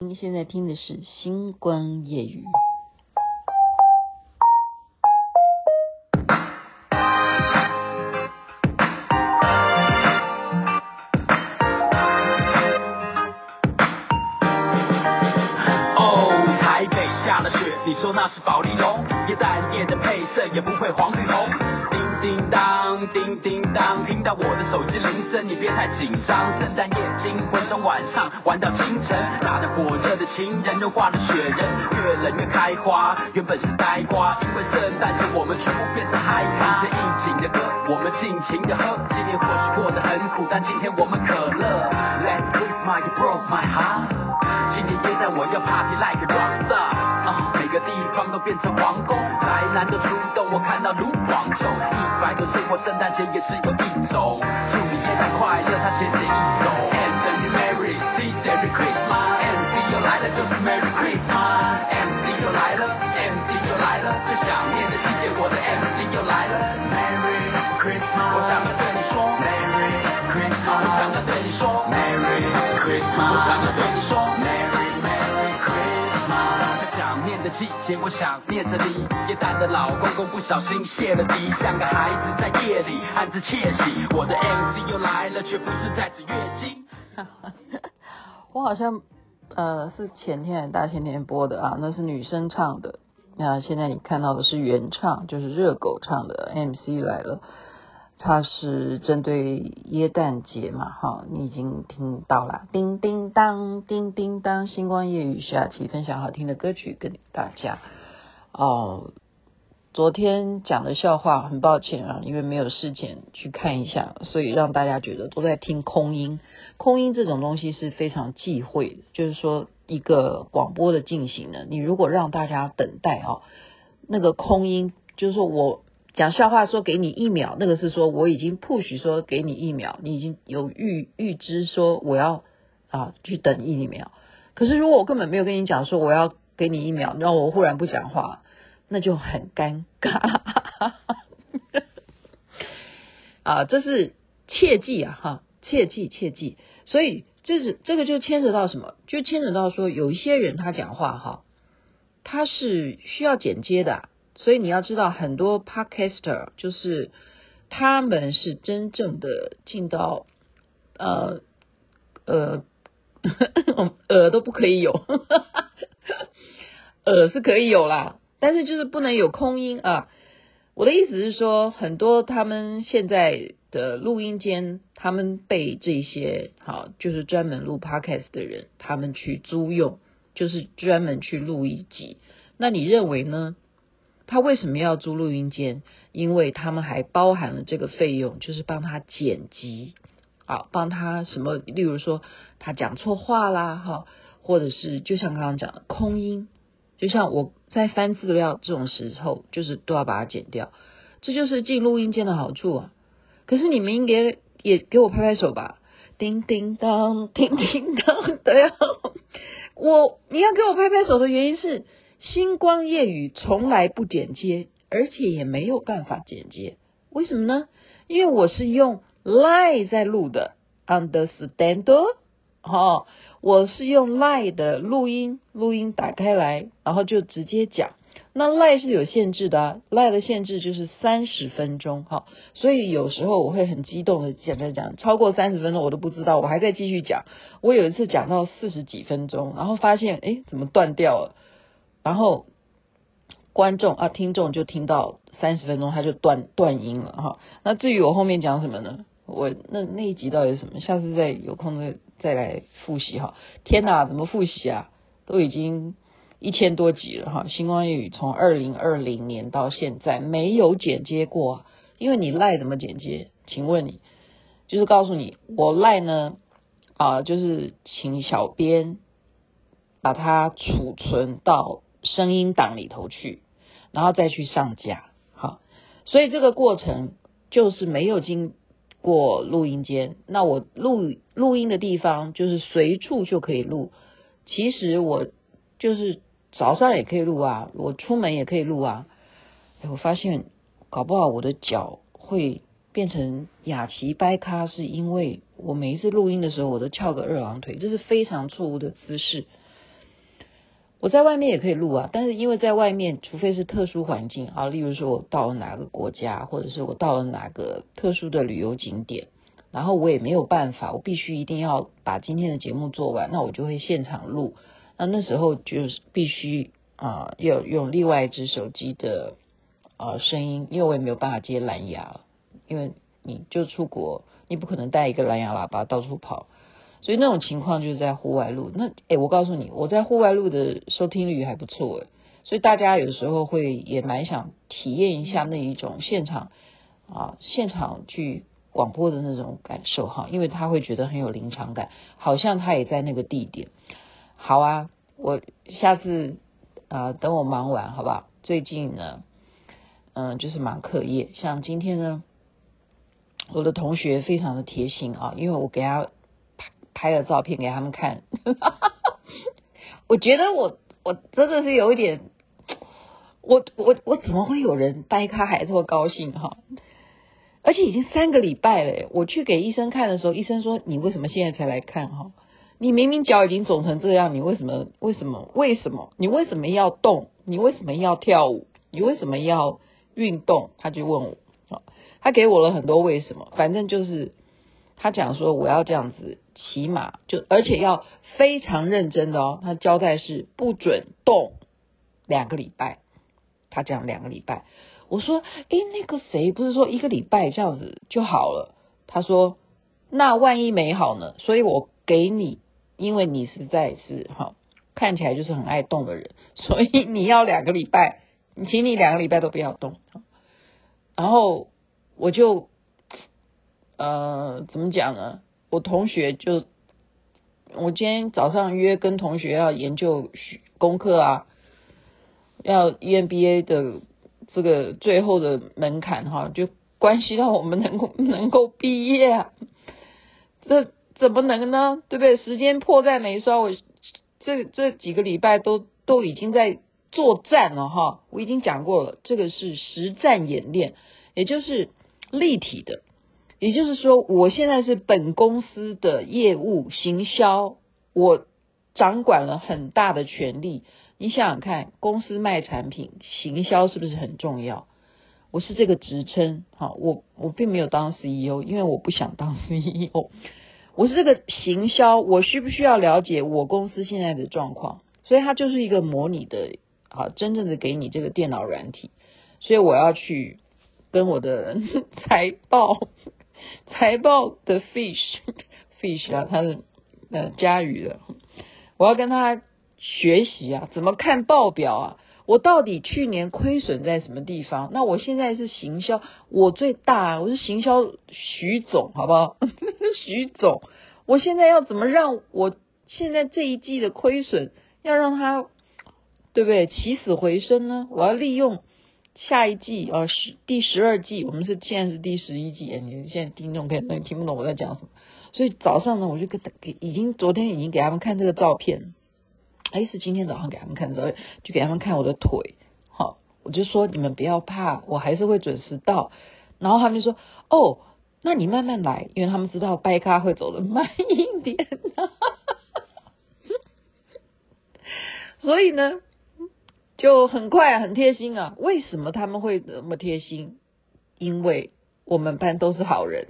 您现在听的是《星光夜语》。哦，台北下了雪，你说那是保丽龙？耶诞夜的配色也不会黄绿红。叮叮当，叮叮当，听到我的手机铃声，你别太紧张。圣诞夜惊魂，从晚上人又化了雪人，越冷越开花，原本是呆瓜，因为圣诞节我们全部变成嗨咖。听着应景的歌，我们尽情的喝。今年或许过得很苦，但今天我们可乐。Let Christmas broke my heart，今年耶诞我要 party like a rockstar，啊，每个地方都变成皇宫，宅男都出动，我看到卢广仲。一百种生活，圣诞节也是有一种。祝你耶诞快乐，他其实的季节，我想念着你。耶诞的老公公不小心泄了底，像个孩子在夜里暗自窃喜。我的 MC 又来了，却不是在指月经。我好像呃是前天大前天播的啊，那是女生唱的。那现在你看到的是原唱，就是热狗唱的 MC 来了。它是针对耶诞节嘛，哈，你已经听到了。叮叮当，叮叮当，星光夜雨下期分享好听的歌曲跟大家。哦，昨天讲的笑话很抱歉啊，因为没有事前去看一下，所以让大家觉得都在听空音。空音这种东西是非常忌讳的，就是说一个广播的进行呢，你如果让大家等待啊，那个空音，就是说我。讲笑话说给你一秒，那个是说我已经 push 说给你一秒，你已经有预预知说我要啊去等一秒。可是如果我根本没有跟你讲说我要给你一秒，然后我忽然不讲话，那就很尴尬。啊，这是切记啊哈，切记切记。所以这是这个就牵扯到什么？就牵扯到说有一些人他讲话哈，他是需要剪接的。所以你要知道，很多 podcaster 就是他们是真正的进到呃呃 呃都不可以有，呃是可以有啦，但是就是不能有空音啊。我的意思是说，很多他们现在的录音间，他们被这些好就是专门录 podcast 的人，他们去租用，就是专门去录一集。那你认为呢？他为什么要租录音间？因为他们还包含了这个费用，就是帮他剪辑，啊，帮他什么？例如说他讲错话啦，哈，或者是就像刚刚讲的空音，就像我在翻资料这种时候，就是都要把它剪掉。这就是进录音间的好处啊！可是你们应该也给我拍拍手吧？叮叮当，叮叮当，对啊，我你要给我拍拍手的原因是。星光夜语从来不剪接，而且也没有办法剪接。为什么呢？因为我是用 Line 在录的，understand？哦，我是用 Line 的录音，录音打开来，然后就直接讲。那 Line 是有限制的啊，Line 的限制就是三十分钟，哈，所以有时候我会很激动的讲讲讲，超过三十分钟我都不知道，我还在继续讲。我有一次讲到四十几分钟，然后发现，诶，怎么断掉了？然后观众啊，听众就听到三十分钟，他就断断音了哈。那至于我后面讲什么呢？我那那一集到底是什么？下次再有空再再来复习哈。天哪，怎么复习啊？都已经一千多集了哈。星光夜语从二零二零年到现在没有剪接过，因为你赖怎么剪接？请问你就是告诉你，我赖呢啊，就是请小编把它储存到。声音档里头去，然后再去上架，好，所以这个过程就是没有经过录音间。那我录录音的地方就是随处就可以录。其实我就是早上也可以录啊，我出门也可以录啊。哎，我发现搞不好我的脚会变成雅琪掰咖，是因为我每一次录音的时候，我都翘个二郎腿，这是非常错误的姿势。我在外面也可以录啊，但是因为在外面，除非是特殊环境啊，例如说我到了哪个国家，或者是我到了哪个特殊的旅游景点，然后我也没有办法，我必须一定要把今天的节目做完，那我就会现场录。那那时候就是必须啊，要用另外一只手机的啊声音，因为我也没有办法接蓝牙，因为你就出国，你不可能带一个蓝牙喇叭到处跑。所以那种情况就是在户外录，那诶我告诉你，我在户外录的收听率还不错诶，所以大家有时候会也蛮想体验一下那一种现场啊，现场去广播的那种感受哈，因为他会觉得很有临场感，好像他也在那个地点。好啊，我下次啊，等我忙完好不好？最近呢，嗯，就是忙课业，像今天呢，我的同学非常的贴心啊，因为我给他。拍了照片给他们看，我觉得我我真的是有一点，我我我怎么会有人掰咖还这么高兴哈？而且已经三个礼拜了，我去给医生看的时候，医生说，你为什么现在才来看哈？你明明脚已经肿成这样，你为什么为什么为什么你为什么要动？你为什么要跳舞？你为什么要运动？他就问我，他给我了很多为什么，反正就是。他讲说我要这样子骑马，就而且要非常认真的哦。他交代是不准动两个礼拜。他讲两个礼拜，我说诶，那个谁不是说一个礼拜这样子就好了？他说那万一没好呢？所以我给你，因为你实在是哈看起来就是很爱动的人，所以你要两个礼拜，请你两个礼拜都不要动。然后我就。呃，怎么讲呢？我同学就，我今天早上约跟同学要研究功课啊，要 EMBA 的这个最后的门槛哈，就关系到我们能够能够毕业啊，这怎么能呢？对不对？时间迫在眉梢，我这这几个礼拜都都已经在作战了哈。我已经讲过了，这个是实战演练，也就是立体的。也就是说，我现在是本公司的业务行销，我掌管了很大的权力。你想想看，公司卖产品，行销是不是很重要？我是这个职称，好，我我并没有当 CEO，因为我不想当 CEO。我是这个行销，我需不需要了解我公司现在的状况？所以它就是一个模拟的，啊，真正的给你这个电脑软体。所以我要去跟我的 财报。财报的 fish fish 啊，他是呃家鱼的，我要跟他学习啊，怎么看报表啊？我到底去年亏损在什么地方？那我现在是行销，我最大，我是行销徐总，好不好？徐总，我现在要怎么让我现在这一季的亏损，要让他对不对起死回生呢？我要利用。下一季啊，十第十二季，我们是现在是第十一季，你现在听众可能听不懂我在讲什么，所以早上呢，我就给给已经昨天已经给他们看这个照片，哎，是今天早上给他们看照片，就给他们看我的腿，好，我就说你们不要怕，我还是会准时到，然后他们就说哦，那你慢慢来，因为他们知道掰咖会走得慢一点，所以呢。就很快很贴心啊！为什么他们会那么贴心？因为我们班都是好人。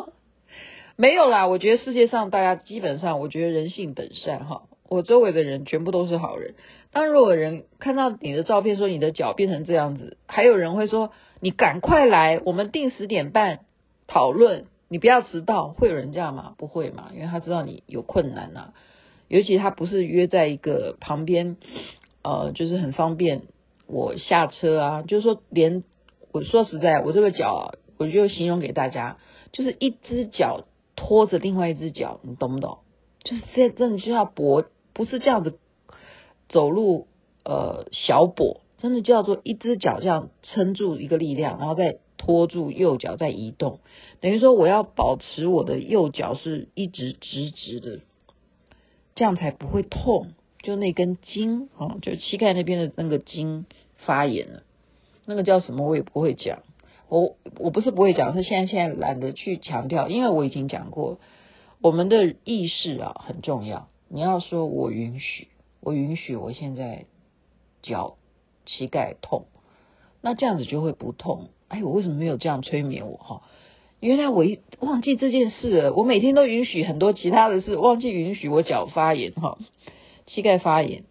没有啦，我觉得世界上大家基本上，我觉得人性本善哈。我周围的人全部都是好人。当如果人看到你的照片说你的脚变成这样子，还有人会说你赶快来，我们定十点半讨论，你不要迟到。会有人这样吗？不会嘛，因为他知道你有困难呐。尤其他不是约在一个旁边。呃，就是很方便我下车啊，就是说连我说实在，我这个脚啊，我就形容给大家，就是一只脚拖着另外一只脚，你懂不懂？就是这真的就要跛，不是这样子走路，呃，小跛，真的叫做一只脚这样撑住一个力量，然后再拖住右脚再移动，等于说我要保持我的右脚是一直直直的，这样才不会痛。就那根筋哦，就膝盖那边的那个筋发炎了，那个叫什么我也不会讲，我我不是不会讲，是现在现在懒得去强调，因为我已经讲过，我们的意识啊很重要。你要说我允许，我允许我现在脚膝盖痛，那这样子就会不痛。哎，我为什么没有这样催眠我哈？原来我一忘记这件事了。我每天都允许很多其他的事，忘记允许我脚发炎哈，膝盖发炎。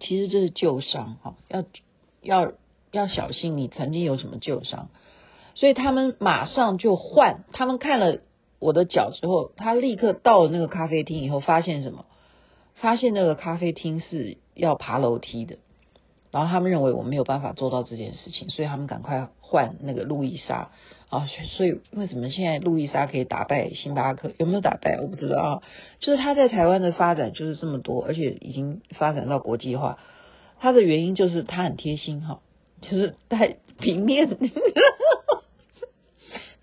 其实这是旧伤哈，要要要小心你曾经有什么旧伤。所以他们马上就换，他们看了我的脚之后，他立刻到了那个咖啡厅以后，发现什么？发现那个咖啡厅是要爬楼梯的。然后他们认为我没有办法做到这件事情，所以他们赶快换那个路易莎啊。所以为什么现在路易莎可以打败星巴克？有没有打败？我不知道啊。就是他在台湾的发展就是这么多，而且已经发展到国际化。他的原因就是他很贴心哈，就是带平面，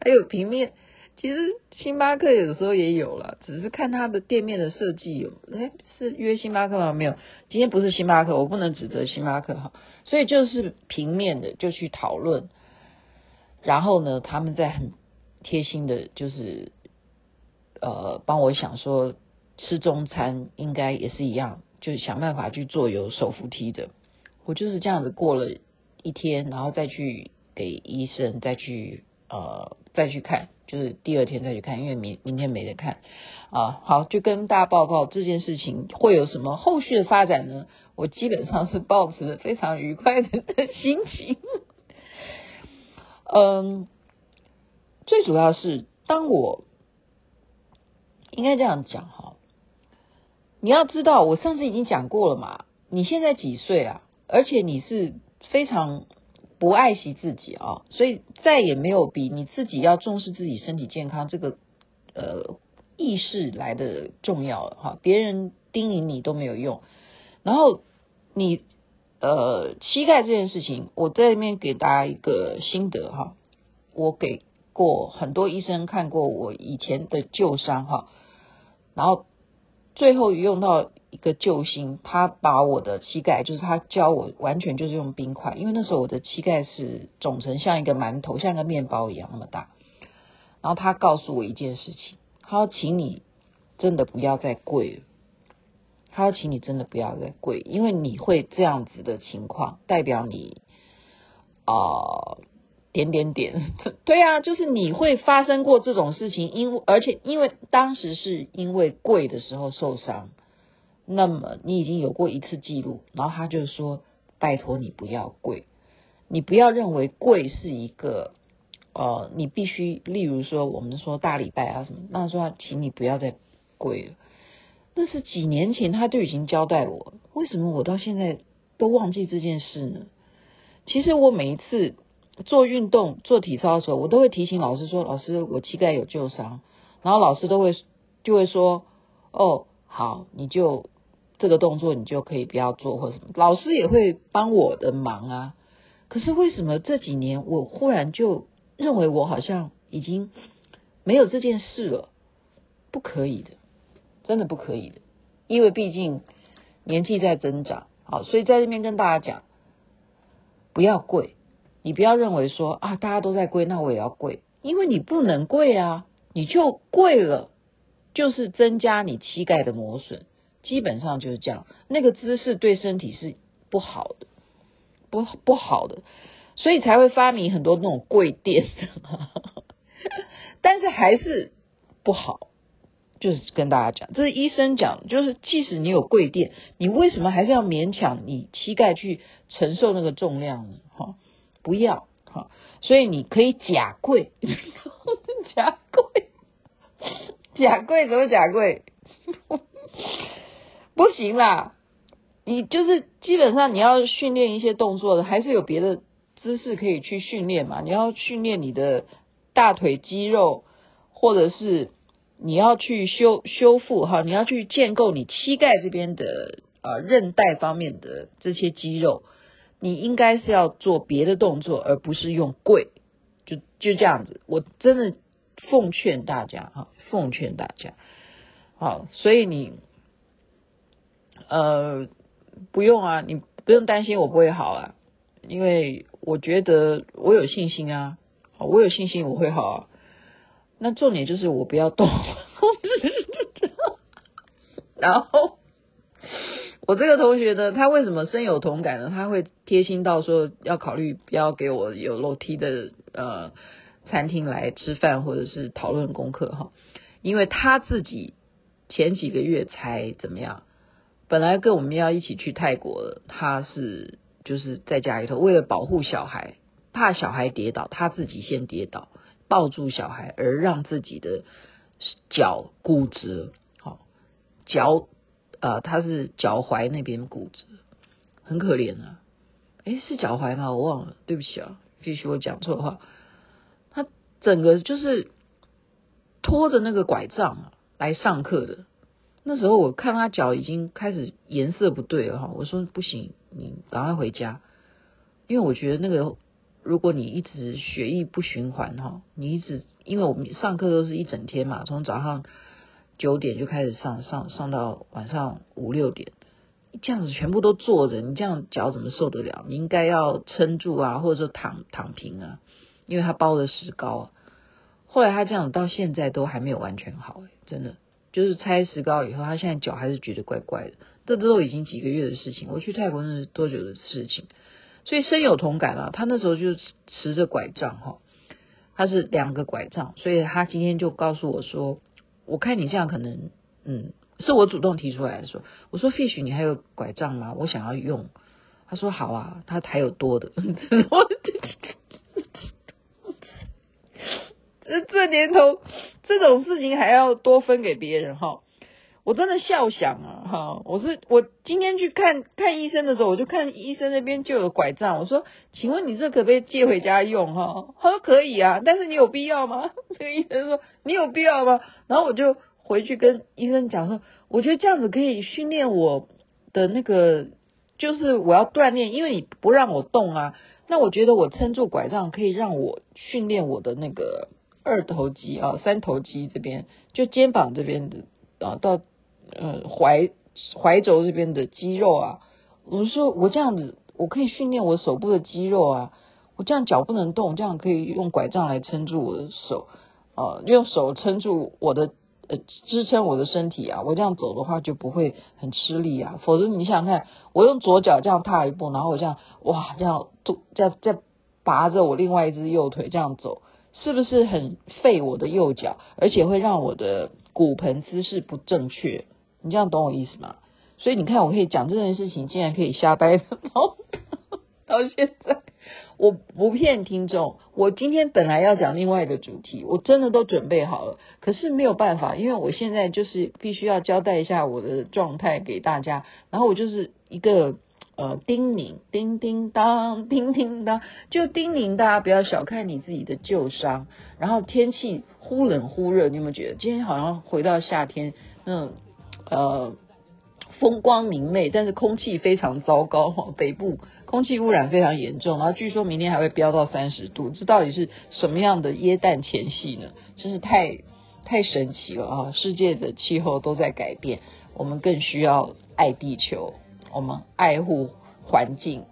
还有平面。其实星巴克有时候也有了，只是看它的店面的设计有。哎，是约星巴克吗？没有，今天不是星巴克，我不能指责星巴克哈。所以就是平面的就去讨论，然后呢，他们在很贴心的，就是呃帮我想说吃中餐应该也是一样，就是想办法去做有手扶梯的。我就是这样子过了一天，然后再去给医生再去呃再去看。就是第二天再去看，因为明明天没得看啊。好，就跟大家报告这件事情会有什么后续的发展呢？我基本上是保持非常愉快的 心情。嗯，最主要是当我应该这样讲哈，你要知道，我上次已经讲过了嘛。你现在几岁啊？而且你是非常。不爱惜自己啊，所以再也没有比你自己要重视自己身体健康这个呃意识来的重要了哈。别人叮咛你都没有用，然后你呃膝盖这件事情，我在里面给大家一个心得哈。我给过很多医生看过我以前的旧伤哈，然后最后用到。一个救星，他把我的膝盖，就是他教我完全就是用冰块，因为那时候我的膝盖是肿成像一个馒头，像一个面包一样那么大。然后他告诉我一件事情，他说：“请你真的不要再跪了。”他说：“请你真的不要再跪，因为你会这样子的情况，代表你啊、点点点，对啊，就是你会发生过这种事情，因而且因为当时是因为跪的时候受伤。”那么你已经有过一次记录，然后他就说：“拜托你不要跪，你不要认为跪是一个，呃，你必须，例如说我们说大礼拜啊什么，那说请你不要再跪了。那是几年前他就已经交代我，为什么我到现在都忘记这件事呢？其实我每一次做运动、做体操的时候，我都会提醒老师说：老师，我膝盖有旧伤，然后老师都会就会说：哦，好，你就。”这个动作你就可以不要做，或者什么，老师也会帮我的忙啊。可是为什么这几年我忽然就认为我好像已经没有这件事了？不可以的，真的不可以的，因为毕竟年纪在增长，好，所以在这边跟大家讲，不要跪，你不要认为说啊，大家都在跪，那我也要跪，因为你不能跪啊，你就跪了，就是增加你膝盖的磨损。基本上就是这样，那个姿势对身体是不好的，不不好的，所以才会发明很多那种跪垫，但是还是不好。就是跟大家讲，这是医生讲，就是即使你有跪垫，你为什么还是要勉强你膝盖去承受那个重量呢？哈，不要哈，所以你可以假跪，假跪，假跪怎么假跪？不行啦，你就是基本上你要训练一些动作的，还是有别的姿势可以去训练嘛？你要训练你的大腿肌肉，或者是你要去修修复哈，你要去建构你膝盖这边的呃韧带方面的这些肌肉，你应该是要做别的动作，而不是用跪，就就这样子。我真的奉劝大家哈，奉劝大家，好，所以你。呃，不用啊，你不用担心我不会好啊，因为我觉得我有信心啊，我有信心我会好啊。那重点就是我不要动，然后我这个同学呢，他为什么深有同感呢？他会贴心到说要考虑不要给我有楼梯的呃餐厅来吃饭或者是讨论功课哈，因为他自己前几个月才怎么样，本来跟我们要一起去泰国了，他是就是在家里头为了保护小孩，怕小孩跌倒，他自己先跌倒，抱住小孩而让自己的脚骨折，好脚。呃，他是脚踝那边骨折，很可怜啊。诶，是脚踝吗？我忘了，对不起啊，必须我讲错话。他整个就是拖着那个拐杖来上课的。那时候我看他脚已经开始颜色不对了哈，我说不行，你赶快回家，因为我觉得那个如果你一直血液不循环哈，你一直因为我们上课都是一整天嘛，从早上。九点就开始上上上到晚上五六点，这样子全部都坐着，你这样脚怎么受得了？你应该要撑住啊，或者说躺躺平啊，因为他包的石膏啊。后来他这样到现在都还没有完全好，欸，真的就是拆石膏以后，他现在脚还是觉得怪怪的。这都已经几个月的事情，我去泰国那是多久的事情？所以深有同感啊。他那时候就持着拐杖哈，他是两个拐杖，所以他今天就告诉我说。我看你这样可能，嗯，是我主动提出来的说，我说 Fish，你还有拐杖吗？我想要用。他说好啊，他还有多的。这年头，这种事情还要多分给别人哈。我真的笑想啊哈，我是我今天去看看医生的时候，我就看医生那边就有拐杖，我说，请问你这可不可以借回家用哈？他说可以啊，但是你有必要吗？这个医生说你有必要吗？然后我就回去跟医生讲说，我觉得这样子可以训练我的那个，就是我要锻炼，因为你不让我动啊，那我觉得我撑住拐杖可以让我训练我的那个二头肌啊、三头肌这边，就肩膀这边的啊到。呃，怀怀轴这边的肌肉啊，我说我这样子，我可以训练我手部的肌肉啊。我这样脚不能动，这样可以用拐杖来撑住我的手，呃，用手撑住我的呃支撑我的身体啊。我这样走的话就不会很吃力啊。否则你想想看，我用左脚这样踏一步，然后我这样哇这样再再拔着我另外一只右腿这样走，是不是很费我的右脚，而且会让我的骨盆姿势不正确？你这样懂我意思吗？所以你看，我可以讲这件事情，竟然可以瞎掰，然后到现在 我不骗听众。我今天本来要讲另外一个主题，我真的都准备好了，可是没有办法，因为我现在就是必须要交代一下我的状态给大家。然后我就是一个呃叮咛，叮叮当，叮叮当，就叮咛大家不要小看你自己的旧伤。然后天气忽冷忽热，你有没有觉得今天好像回到夏天那？呃，风光明媚，但是空气非常糟糕。北部空气污染非常严重，然后据说明天还会飙到三十度，这到底是什么样的耶诞前夕呢？真是太太神奇了啊！世界的气候都在改变，我们更需要爱地球，我们爱护环境，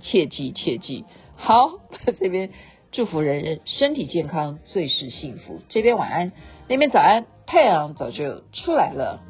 切记切记。好，这边祝福人人身体健康，最是幸福。这边晚安，那边早安，太阳早就出来了。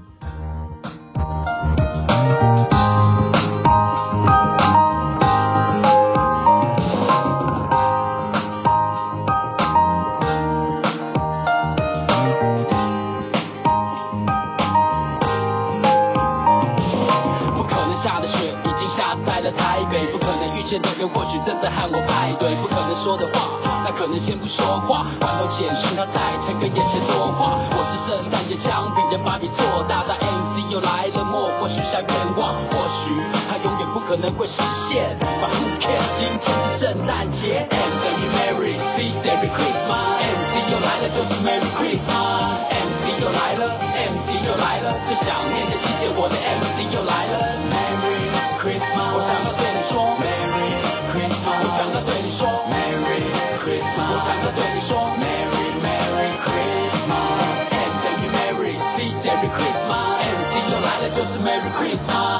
说的话，那可能先不说话。换头简讯，他再诚个眼神多话。我是圣诞节枪柄的芭比做大但 MC 又来了，莫过许下愿望，或许他永远不可能会实现。But who cares？今天是圣诞节，M 等于 Merry Merry Christmas。MC 又来了，就是 Merry Christmas。MC 又来了，MC 又来了，最想念的季节，我的 MC 又来了 Every time.